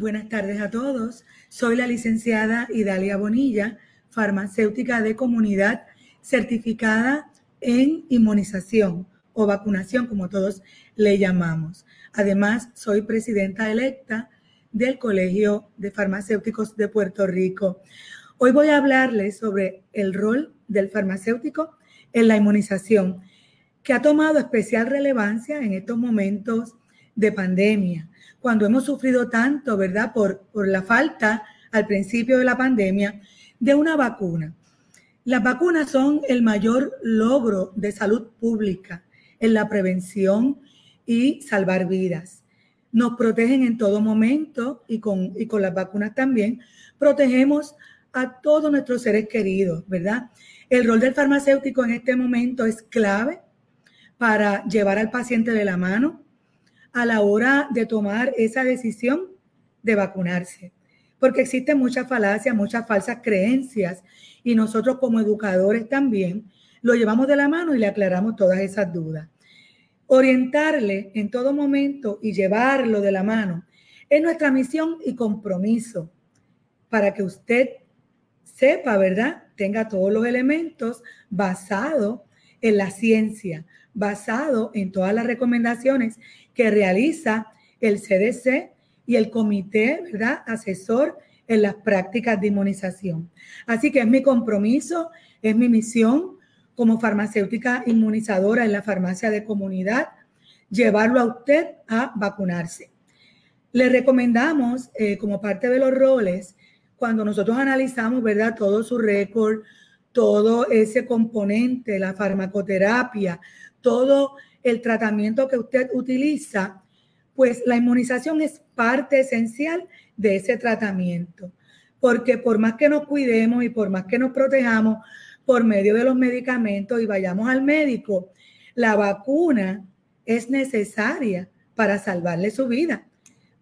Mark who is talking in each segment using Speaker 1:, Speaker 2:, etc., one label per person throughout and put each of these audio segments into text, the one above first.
Speaker 1: Buenas tardes a todos. Soy la licenciada Idalia Bonilla, farmacéutica de comunidad certificada en inmunización o vacunación, como todos le llamamos. Además, soy presidenta electa del Colegio de Farmacéuticos de Puerto Rico. Hoy voy a hablarles sobre el rol del farmacéutico en la inmunización, que ha tomado especial relevancia en estos momentos de pandemia, cuando hemos sufrido tanto, ¿verdad?, por, por la falta al principio de la pandemia de una vacuna. Las vacunas son el mayor logro de salud pública en la prevención y salvar vidas. Nos protegen en todo momento y con, y con las vacunas también protegemos a todos nuestros seres queridos, ¿verdad? El rol del farmacéutico en este momento es clave para llevar al paciente de la mano a la hora de tomar esa decisión de vacunarse, porque existen muchas falacias, muchas falsas creencias y nosotros como educadores también lo llevamos de la mano y le aclaramos todas esas dudas. Orientarle en todo momento y llevarlo de la mano es nuestra misión y compromiso para que usted sepa, ¿verdad? Tenga todos los elementos basados en la ciencia, basado en todas las recomendaciones que realiza el CDC y el comité, ¿verdad? Asesor en las prácticas de inmunización. Así que es mi compromiso, es mi misión como farmacéutica inmunizadora en la farmacia de comunidad, llevarlo a usted a vacunarse. Le recomendamos, eh, como parte de los roles, cuando nosotros analizamos, ¿verdad? Todo su récord, todo ese componente, la farmacoterapia, todo el tratamiento que usted utiliza, pues la inmunización es parte esencial de ese tratamiento. Porque por más que nos cuidemos y por más que nos protejamos por medio de los medicamentos y vayamos al médico, la vacuna es necesaria para salvarle su vida,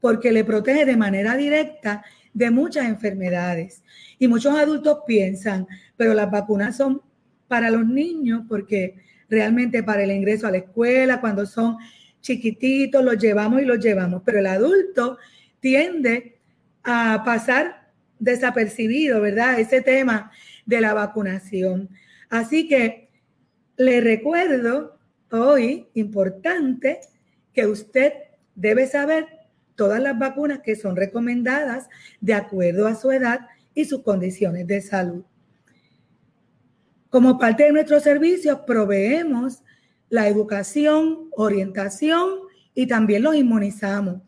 Speaker 1: porque le protege de manera directa de muchas enfermedades. Y muchos adultos piensan, pero las vacunas son para los niños, porque realmente para el ingreso a la escuela, cuando son chiquititos, los llevamos y los llevamos, pero el adulto tiende a pasar desapercibido, ¿verdad? Ese tema de la vacunación. Así que le recuerdo hoy, importante, que usted debe saber todas las vacunas que son recomendadas de acuerdo a su edad y sus condiciones de salud. Como parte de nuestros servicios, proveemos la educación, orientación y también los inmunizamos.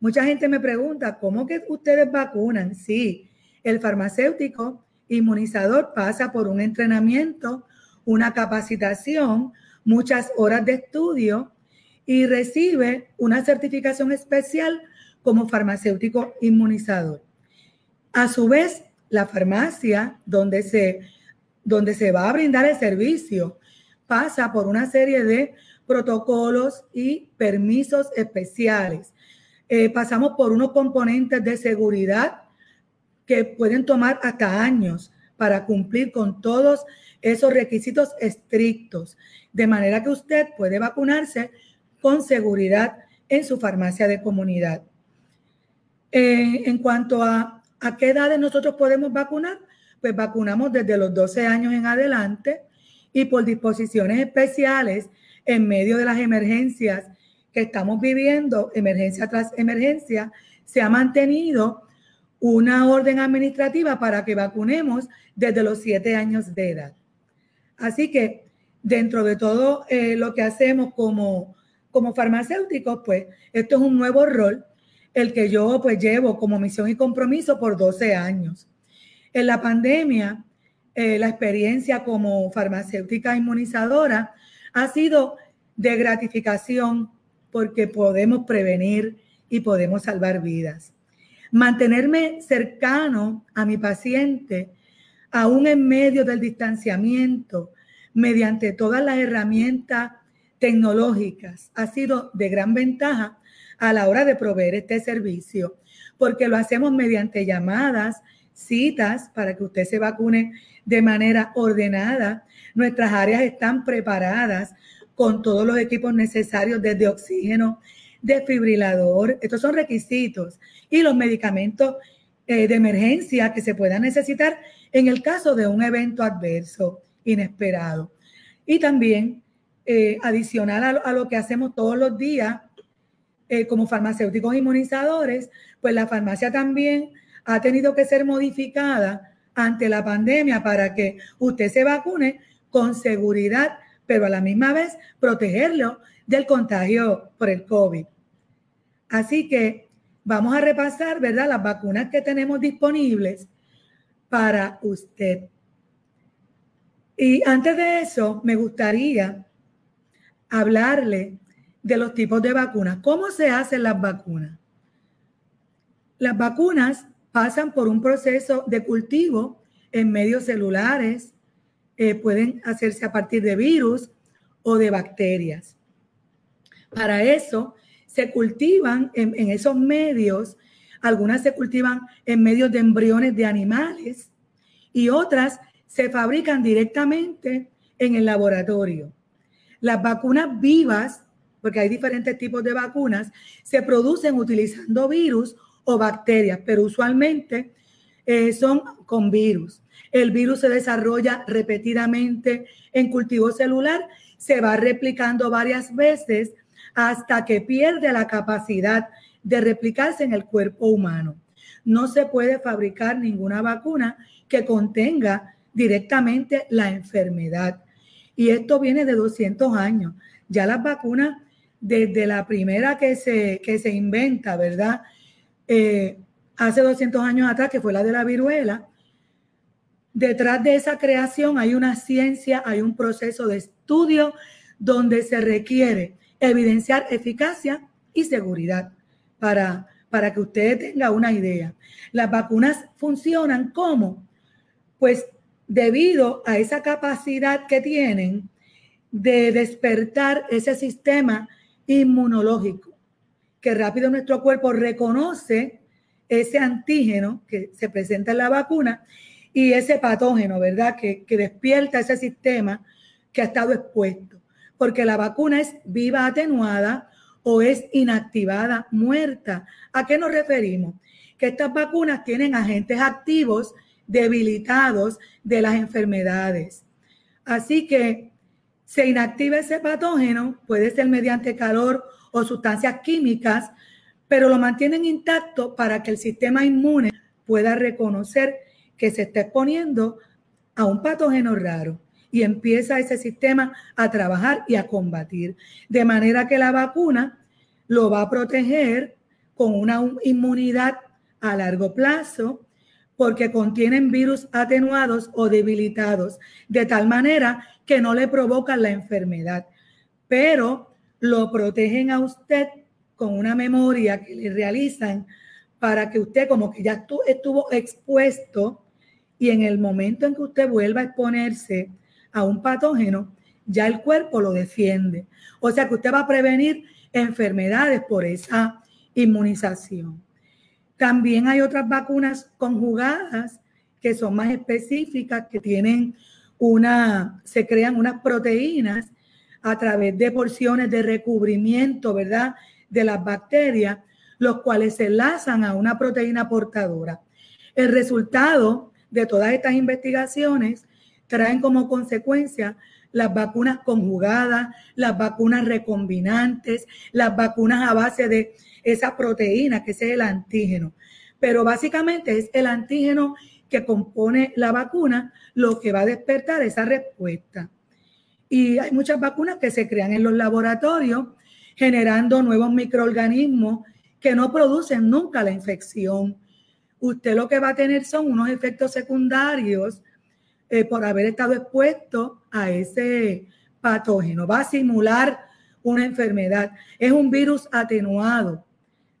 Speaker 1: Mucha gente me pregunta, ¿cómo que ustedes vacunan? Sí, el farmacéutico inmunizador pasa por un entrenamiento, una capacitación, muchas horas de estudio y recibe una certificación especial como farmacéutico inmunizador. A su vez, la farmacia donde se, donde se va a brindar el servicio pasa por una serie de protocolos y permisos especiales eh, pasamos por unos componentes de seguridad que pueden tomar hasta años para cumplir con todos esos requisitos estrictos, de manera que usted puede vacunarse con seguridad en su farmacia de comunidad. Eh, en cuanto a, a qué edades nosotros podemos vacunar, pues vacunamos desde los 12 años en adelante y por disposiciones especiales en medio de las emergencias que estamos viviendo, emergencia tras emergencia, se ha mantenido una orden administrativa para que vacunemos desde los siete años de edad. Así que dentro de todo eh, lo que hacemos como, como farmacéuticos, pues esto es un nuevo rol, el que yo pues llevo como misión y compromiso por 12 años. En la pandemia, eh, la experiencia como farmacéutica inmunizadora ha sido de gratificación porque podemos prevenir y podemos salvar vidas. mantenerme cercano a mi paciente, aún en medio del distanciamiento, mediante todas las herramientas tecnológicas, ha sido de gran ventaja a la hora de proveer este servicio, porque lo hacemos mediante llamadas, citas para que usted se vacune de manera ordenada. Nuestras áreas están preparadas con todos los equipos necesarios desde oxígeno, desfibrilador. Estos son requisitos y los medicamentos eh, de emergencia que se puedan necesitar en el caso de un evento adverso inesperado. Y también, eh, adicional a lo, que hacemos todos los días eh, como farmacéuticos inmunizadores, pues la farmacia también ha tenido que ser modificada ante la pandemia para que usted se vacune con seguridad, pero a la misma vez protegerlo del contagio por el COVID. Así que vamos a repasar, ¿verdad? Las vacunas que tenemos disponibles para usted. Y antes de eso, me gustaría hablarle de los tipos de vacunas. ¿Cómo se hacen las vacunas? Las vacunas pasan por un proceso de cultivo en medios celulares, eh, pueden hacerse a partir de virus o de bacterias. Para eso se cultivan en, en esos medios, algunas se cultivan en medios de embriones de animales y otras se fabrican directamente en el laboratorio. Las vacunas vivas, porque hay diferentes tipos de vacunas, se producen utilizando virus o bacterias, pero usualmente eh, son con virus. El virus se desarrolla repetidamente en cultivo celular, se va replicando varias veces hasta que pierde la capacidad de replicarse en el cuerpo humano. No se puede fabricar ninguna vacuna que contenga directamente la enfermedad. Y esto viene de 200 años. Ya las vacunas, desde la primera que se, que se inventa, ¿verdad? Eh, hace 200 años atrás, que fue la de la viruela, detrás de esa creación hay una ciencia, hay un proceso de estudio donde se requiere evidenciar eficacia y seguridad para, para que usted tenga una idea. Las vacunas funcionan como, pues debido a esa capacidad que tienen de despertar ese sistema inmunológico, que rápido nuestro cuerpo reconoce ese antígeno que se presenta en la vacuna y ese patógeno, ¿verdad? Que, que despierta ese sistema que ha estado expuesto. Porque la vacuna es viva atenuada o es inactivada, muerta. ¿A qué nos referimos? Que estas vacunas tienen agentes activos debilitados de las enfermedades. Así que se inactiva ese patógeno, puede ser mediante calor o sustancias químicas, pero lo mantienen intacto para que el sistema inmune pueda reconocer que se está exponiendo a un patógeno raro y empieza ese sistema a trabajar y a combatir. De manera que la vacuna lo va a proteger con una inmunidad a largo plazo porque contienen virus atenuados o debilitados, de tal manera que no le provocan la enfermedad, pero lo protegen a usted con una memoria que le realizan para que usted como que ya estuvo expuesto y en el momento en que usted vuelva a exponerse a un patógeno, ya el cuerpo lo defiende. O sea que usted va a prevenir enfermedades por esa inmunización. También hay otras vacunas conjugadas que son más específicas, que tienen una, se crean unas proteínas a través de porciones de recubrimiento, ¿verdad? De las bacterias, los cuales se enlazan a una proteína portadora. El resultado de todas estas investigaciones traen como consecuencia las vacunas conjugadas, las vacunas recombinantes, las vacunas a base de esa proteína, que es el antígeno. Pero básicamente es el antígeno que compone la vacuna lo que va a despertar esa respuesta. Y hay muchas vacunas que se crean en los laboratorios generando nuevos microorganismos que no producen nunca la infección. Usted lo que va a tener son unos efectos secundarios eh, por haber estado expuesto a ese patógeno. Va a simular una enfermedad. Es un virus atenuado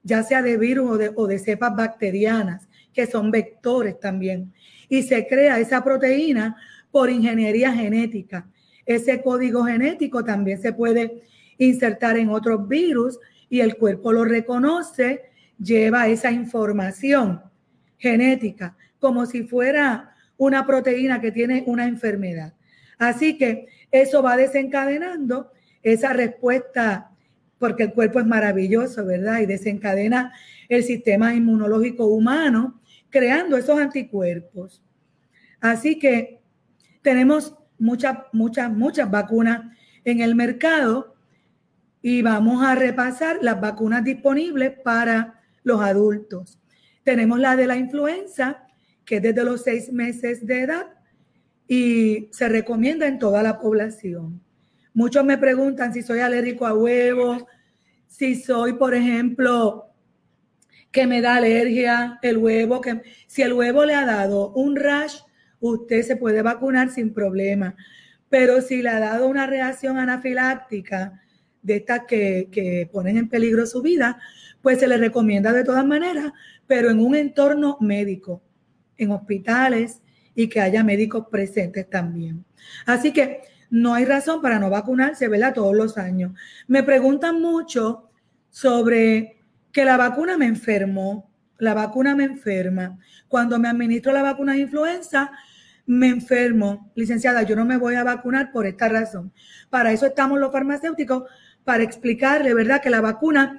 Speaker 1: ya sea de virus o de, cepas bacterianas, que son vectores también. Y se crea esa proteína por ingeniería genética. Ese código genético también se puede insertar en otros virus y el cuerpo lo reconoce, lleva esa información genética como si fuera una proteína que tiene una enfermedad. Así que eso va desencadenando esa respuesta, porque el cuerpo es maravilloso, ¿verdad? Y desencadena el sistema inmunológico humano, creando esos anticuerpos. Así que tenemos muchas, muchas, muchas vacunas en el mercado y vamos a repasar las vacunas disponibles para los adultos. Tenemos la de la influenza, que es desde los seis meses de edad y se recomienda en toda la población. Muchos me preguntan si soy alérgico a huevo, si soy, por ejemplo, que me da alergia el huevo, que si el huevo le ha dado un rash, usted se puede vacunar sin problema. Pero si le ha dado una reacción anafiláctica de estas que, que ponen en peligro su vida, pues se le recomienda de todas maneras, pero en un entorno médico, en hospitales, y que haya médicos presentes también. Así que no hay razón para no vacunarse, ¿verdad? Todos los años. Me preguntan mucho sobre que la vacuna me enfermó, la vacuna me enferma. Cuando me administro la vacuna de influenza, me enfermo. Licenciada, yo no me voy a vacunar por esta razón. Para eso estamos los farmacéuticos, para explicarle, ¿verdad? Que la vacuna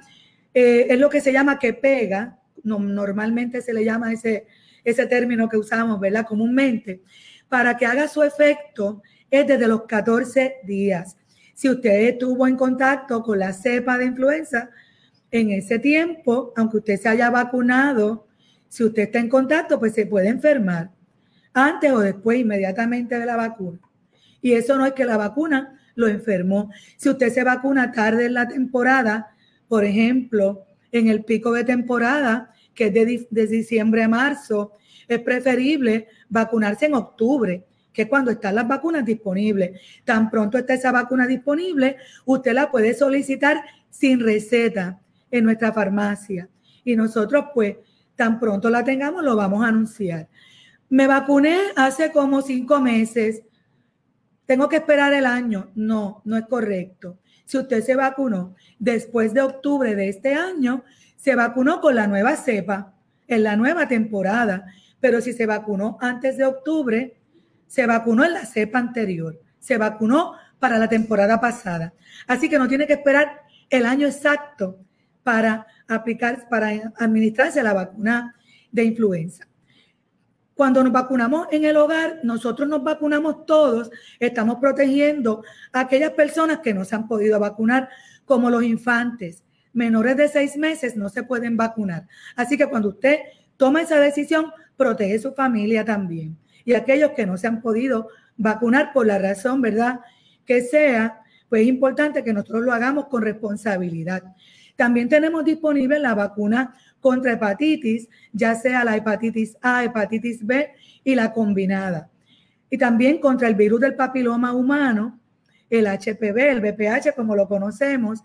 Speaker 1: eh, es lo que se llama que pega, normalmente se le llama ese, ese término que usamos, ¿verdad? Comúnmente, para que haga su efecto es desde los 14 días. Si usted estuvo en contacto con la cepa de influenza en ese tiempo, aunque usted se haya vacunado, si usted está en contacto, pues se puede enfermar antes o después, inmediatamente de la vacuna. Y eso no es que la vacuna lo enfermó. Si usted se vacuna tarde en la temporada, por ejemplo, en el pico de temporada, que es de, diciembre a marzo, es preferible vacunarse en octubre, que cuando están las vacunas disponibles. Tan pronto está esa vacuna disponible, usted la puede solicitar sin receta en nuestra farmacia. Y nosotros, pues, tan pronto la tengamos, lo vamos a anunciar. Me vacuné hace como cinco meses. Tengo que esperar el año. No, no es correcto. Si usted se vacunó después de octubre de este año, se vacunó con la nueva cepa en la nueva temporada, pero si se vacunó antes de octubre, se vacunó en la cepa anterior, se vacunó para la temporada pasada. Así que no tiene que esperar el año exacto para aplicar, para administrarse la vacuna de influenza. Cuando nos vacunamos en el hogar, nosotros nos vacunamos todos, estamos protegiendo a aquellas personas que no se han podido vacunar, como los infantes, menores de seis meses no se pueden vacunar. Así que cuando usted toma esa decisión, protege su familia también. Y aquellos que no se han podido vacunar por la razón, ¿verdad? Que sea, pues es importante que nosotros lo hagamos con responsabilidad. También tenemos disponible la vacuna contra hepatitis, ya sea la hepatitis A, hepatitis B y la combinada. Y también contra el virus del papiloma humano, el HPV, el VPH, como lo conocemos,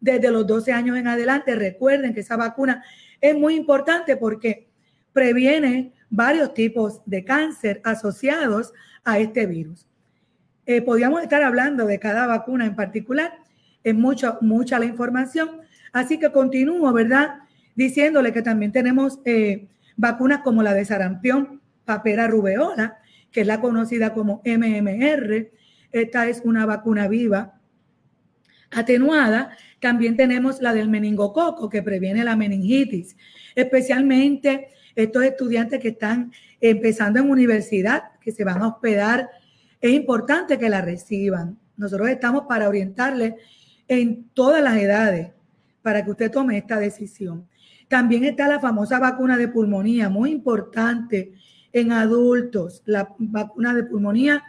Speaker 1: desde los 12 años en adelante. Recuerden que esa vacuna es muy importante porque previene varios tipos de cáncer asociados a este virus. Eh, podríamos estar hablando de cada vacuna en particular, es mucho, mucha la información, así que continúo, ¿verdad? Diciéndole que también tenemos eh, vacunas como la de sarampión, papera rubeola, que es la conocida como MMR. Esta es una vacuna viva atenuada también tenemos la del meningococo que previene la meningitis, especialmente estos estudiantes que están empezando en universidad, que se van a hospedar. Es importante que la reciban. Nosotros estamos para orientarles en todas las edades para que usted tome esta decisión. También está la famosa vacuna de pulmonía, muy importante en adultos. La vacuna de pulmonía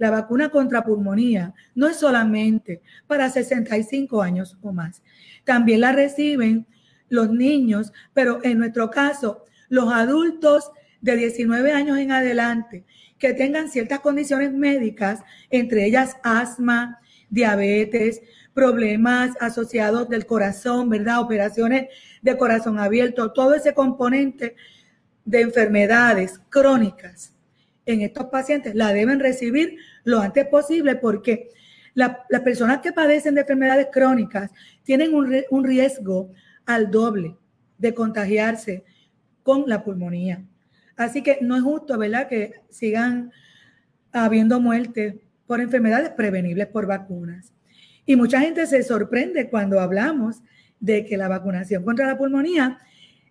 Speaker 1: la vacuna contra pulmonía no es solamente para 65 años o más. También la reciben los niños, pero en nuestro caso, los adultos de 19 años en adelante que tengan ciertas condiciones médicas, entre ellas asma, diabetes, problemas asociados del corazón, ¿verdad? Operaciones de corazón abierto, todo ese componente de enfermedades crónicas en estos pacientes la deben recibir lo antes posible porque las personas que padecen de enfermedades crónicas tienen un, un riesgo al doble de contagiarse con la pulmonía. Así que no es justo, ¿verdad?, que sigan habiendo muertes por enfermedades prevenibles por vacunas. Y mucha gente se sorprende cuando hablamos de que la vacunación contra la pulmonía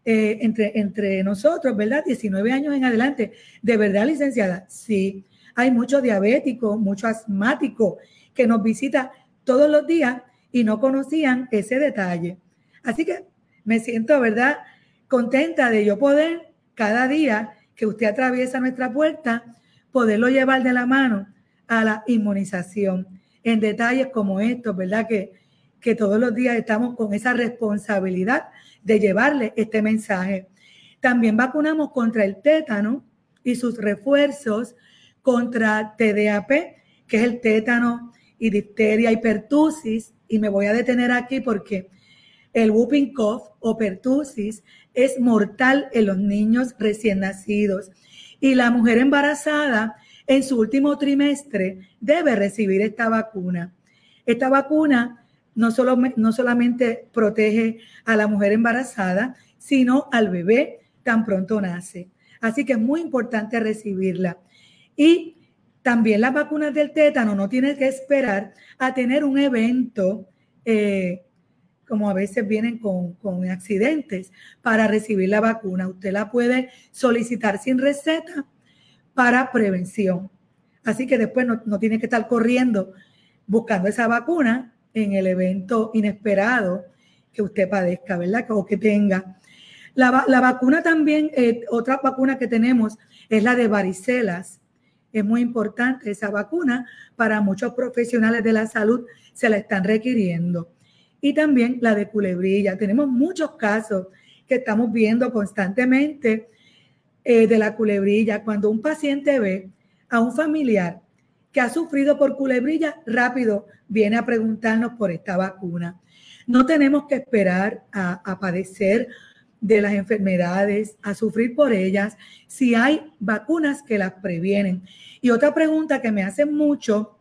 Speaker 1: eh, entre, entre nosotros, ¿verdad? 19 años en adelante, de verdad, licenciada, sí, hay mucho diabético, mucho asmático que nos visita todos los días y no conocían ese detalle. Así que me siento, ¿verdad?, contenta de yo poder cada día que usted atraviesa nuestra puerta, poderlo llevar de la mano a la inmunización en detalles como estos, ¿verdad? Que, que todos los días estamos con esa responsabilidad de llevarle este mensaje. También vacunamos contra el tétano y sus refuerzos contra TDAP, que es el tétano y difteria y pertusis. Y me voy a detener aquí porque el whooping cough o pertusis es mortal en los niños recién nacidos. Y la mujer embarazada en su último trimestre debe recibir esta vacuna. Esta vacuna no, solo, no solamente protege a la mujer embarazada, sino al bebé tan pronto nace. Así que es muy importante recibirla. Y también las vacunas del tétano no tienen que esperar a tener un evento, eh, como a veces vienen con, con accidentes, para recibir la vacuna. Usted la puede solicitar sin receta para prevención. Así que después no, no tiene que estar corriendo buscando esa vacuna en el evento inesperado que usted padezca, ¿verdad? O que tenga. La, vacuna también, eh, otra vacuna que tenemos es la de varicelas. Es muy importante esa vacuna para muchos profesionales de la salud, se la están requiriendo. Y también la de culebrilla. Tenemos muchos casos que estamos viendo constantemente eh, de la culebrilla. Cuando un paciente ve a un familiar que ha sufrido por culebrilla, rápido viene a preguntarnos por esta vacuna. No tenemos que esperar a, padecer de las enfermedades, a sufrir por ellas, si hay vacunas que las previenen. Y otra pregunta que me hacen mucho,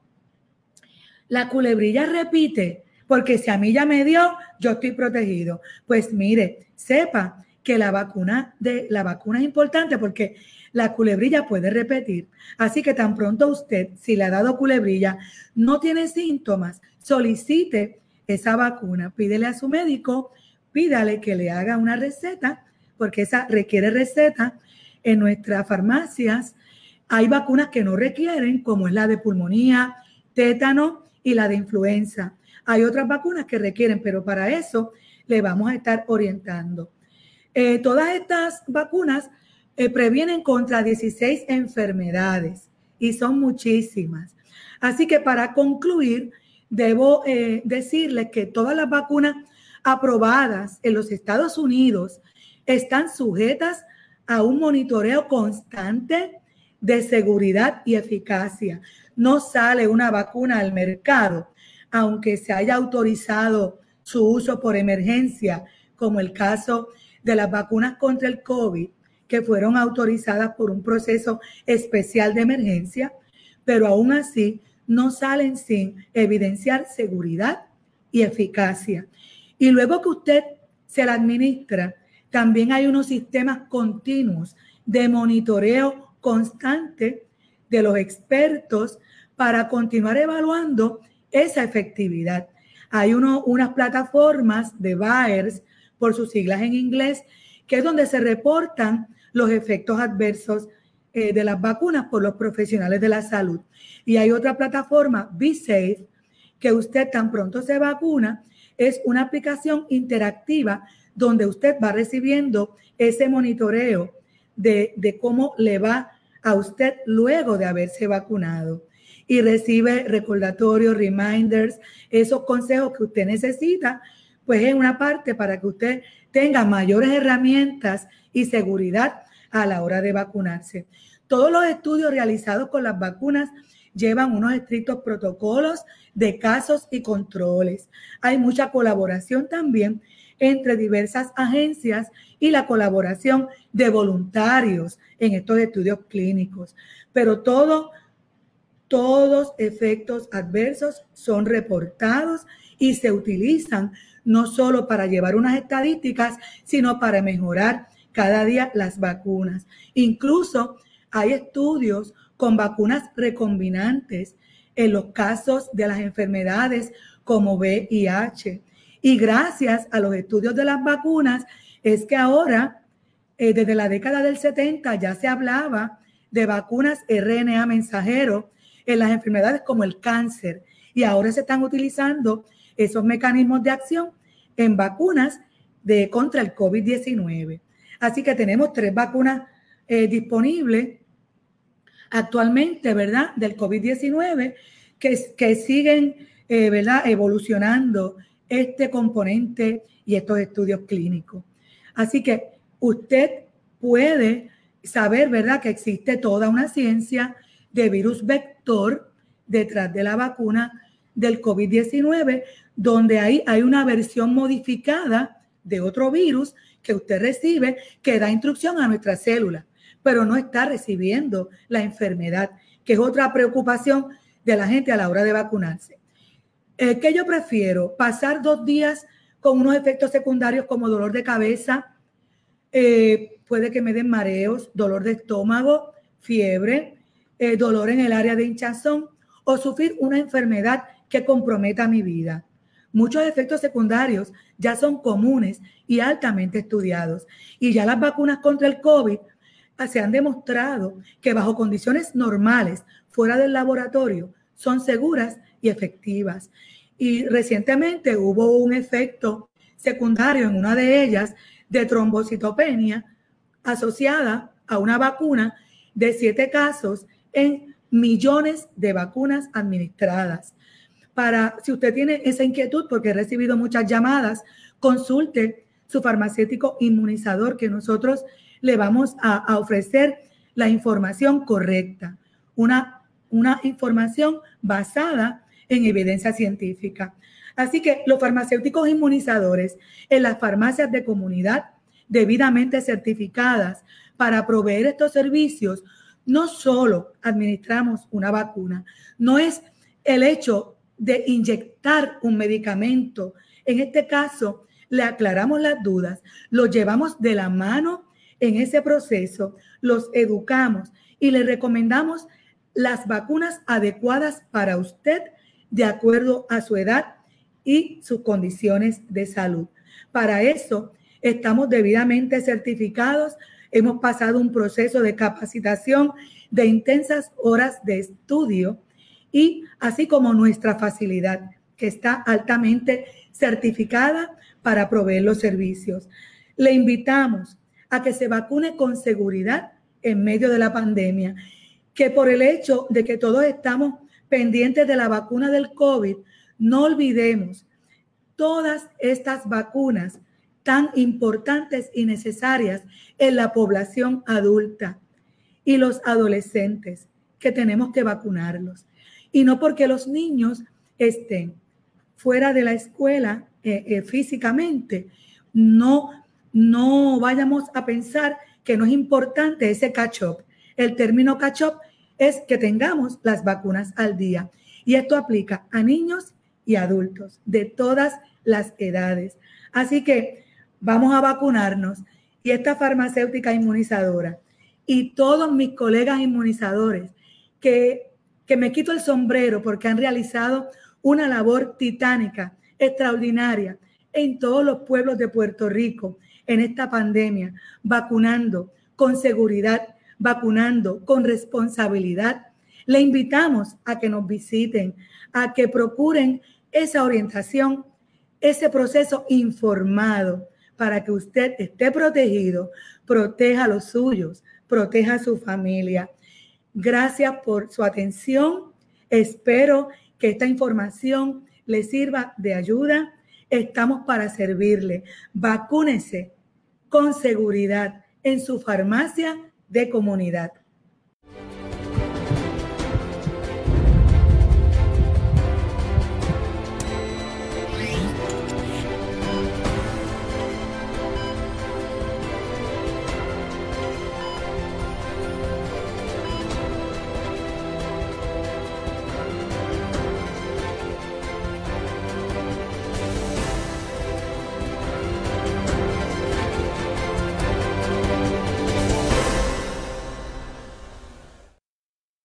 Speaker 1: la culebrilla repite, porque si a mí ya me dio, yo estoy protegido. Pues mire, sepa que la vacuna de la vacuna es importante porque la culebrilla puede repetir. Así que tan pronto usted, si le ha dado culebrilla, no tiene síntomas, solicite esa vacuna, pídele a su médico, pídale que le haga una receta, porque esa requiere receta. En nuestras farmacias hay vacunas que no requieren, como es la de pulmonía, tétano y la de influenza. Hay otras vacunas que requieren, pero para eso le vamos a estar orientando. Eh, todas estas vacunas eh, previenen contra 16 enfermedades y son muchísimas. Así que para concluir, debo eh, decirles que todas las vacunas aprobadas en los Estados Unidos están sujetas a un monitoreo constante de seguridad y eficacia. No sale una vacuna al mercado, aunque se haya autorizado su uso por emergencia, como el caso de las vacunas contra el COVID, que fueron autorizadas por un proceso especial de emergencia, pero aún así no salen sin evidenciar seguridad y eficacia. Y luego que usted se la administra, también hay unos sistemas continuos de monitoreo constante de los expertos para continuar evaluando esa efectividad. Hay uno, unas plataformas de buyers, por sus siglas en inglés, que es donde se reportan los efectos adversos eh, de las vacunas por los profesionales de la salud. Y hay otra plataforma, BeSafe, que usted tan pronto se vacuna, es una aplicación interactiva donde usted va recibiendo ese monitoreo de, de cómo le va a usted luego de haberse vacunado y recibe recordatorios, reminders, esos consejos que usted necesita, pues es una parte para que usted tenga mayores herramientas y seguridad a la hora de vacunarse. Todos los estudios realizados con las vacunas llevan unos estrictos protocolos de casos y controles. Hay mucha colaboración también entre diversas agencias y la colaboración de voluntarios en estos estudios clínicos. Pero todo, todos efectos adversos son reportados y se utilizan no solo para llevar unas estadísticas, sino para mejorar cada día las vacunas. Incluso hay estudios con vacunas recombinantes en los casos de las enfermedades como VIH. Y gracias a los estudios de las vacunas es que ahora, eh, desde la década del 70, ya se hablaba de vacunas RNA mensajero en las enfermedades como el cáncer. Y ahora se están utilizando esos mecanismos de acción en vacunas de, contra el COVID-19. Así que tenemos tres vacunas eh, disponibles actualmente, ¿verdad? Del COVID-19 que, que, siguen, eh, ¿verdad? Evolucionando este componente y estos estudios clínicos. Así que usted puede saber, ¿verdad?, que existe toda una ciencia de virus vector detrás de la vacuna del COVID-19, donde ahí hay una versión modificada de otro virus que usted recibe que da instrucción a nuestra célula, pero no está recibiendo la enfermedad, que es otra preocupación de la gente a la hora de vacunarse. Eh, ¿Qué yo prefiero? Pasar dos días con unos efectos secundarios como dolor de cabeza, eh, puede que me den mareos, dolor de estómago, fiebre, eh, dolor en el área de hinchazón o sufrir una enfermedad que comprometa mi vida. Muchos efectos secundarios ya son comunes y altamente estudiados. Y ya las vacunas contra el COVID ah, se han demostrado que bajo condiciones normales, fuera del laboratorio, son seguras y efectivas. Y recientemente hubo un efecto secundario en una de ellas de trombocitopenia asociada a una vacuna de siete casos en millones de vacunas administradas para, si usted tiene esa inquietud, porque he recibido muchas llamadas, consulte su farmacéutico inmunizador que nosotros le vamos a, ofrecer la información correcta, una, una información basada en evidencia científica. Así que los farmacéuticos inmunizadores en las farmacias de comunidad debidamente certificadas para proveer estos servicios, no solo administramos una vacuna, no es el hecho de inyectar un medicamento. En este caso, le aclaramos las dudas, los llevamos de la mano en ese proceso, los educamos y le recomendamos las vacunas adecuadas para usted de acuerdo a su edad y sus condiciones de salud. Para eso estamos debidamente certificados, hemos pasado un proceso de capacitación de intensas horas de estudio y así como nuestra facilidad, que está altamente certificada para proveer los servicios. Le invitamos a que se vacune con seguridad en medio de la pandemia, que por el hecho de que todos estamos pendientes de la vacuna del COVID, no olvidemos todas estas vacunas tan importantes y necesarias en la población adulta y los adolescentes, que tenemos que vacunarlos y no porque los niños estén fuera de la escuela eh, eh, físicamente, no, no vayamos a pensar que no es importante ese catch-up. El término catch-up es que tengamos las vacunas al día. Y esto aplica a niños y adultos de todas las edades. Así que vamos a vacunarnos. Y esta farmacéutica inmunizadora y todos mis colegas inmunizadores que que me quito el sombrero porque han realizado una labor titánica, extraordinaria, en todos los pueblos de Puerto Rico en esta pandemia, vacunando con seguridad, vacunando con responsabilidad. Le invitamos a que nos visiten, a que procuren esa orientación, ese proceso informado para que usted esté protegido, proteja a los suyos, proteja a su familia. Gracias por su atención. Espero que esta información le sirva de ayuda. Estamos para servirle. Vacúnese con seguridad en su farmacia de comunidad.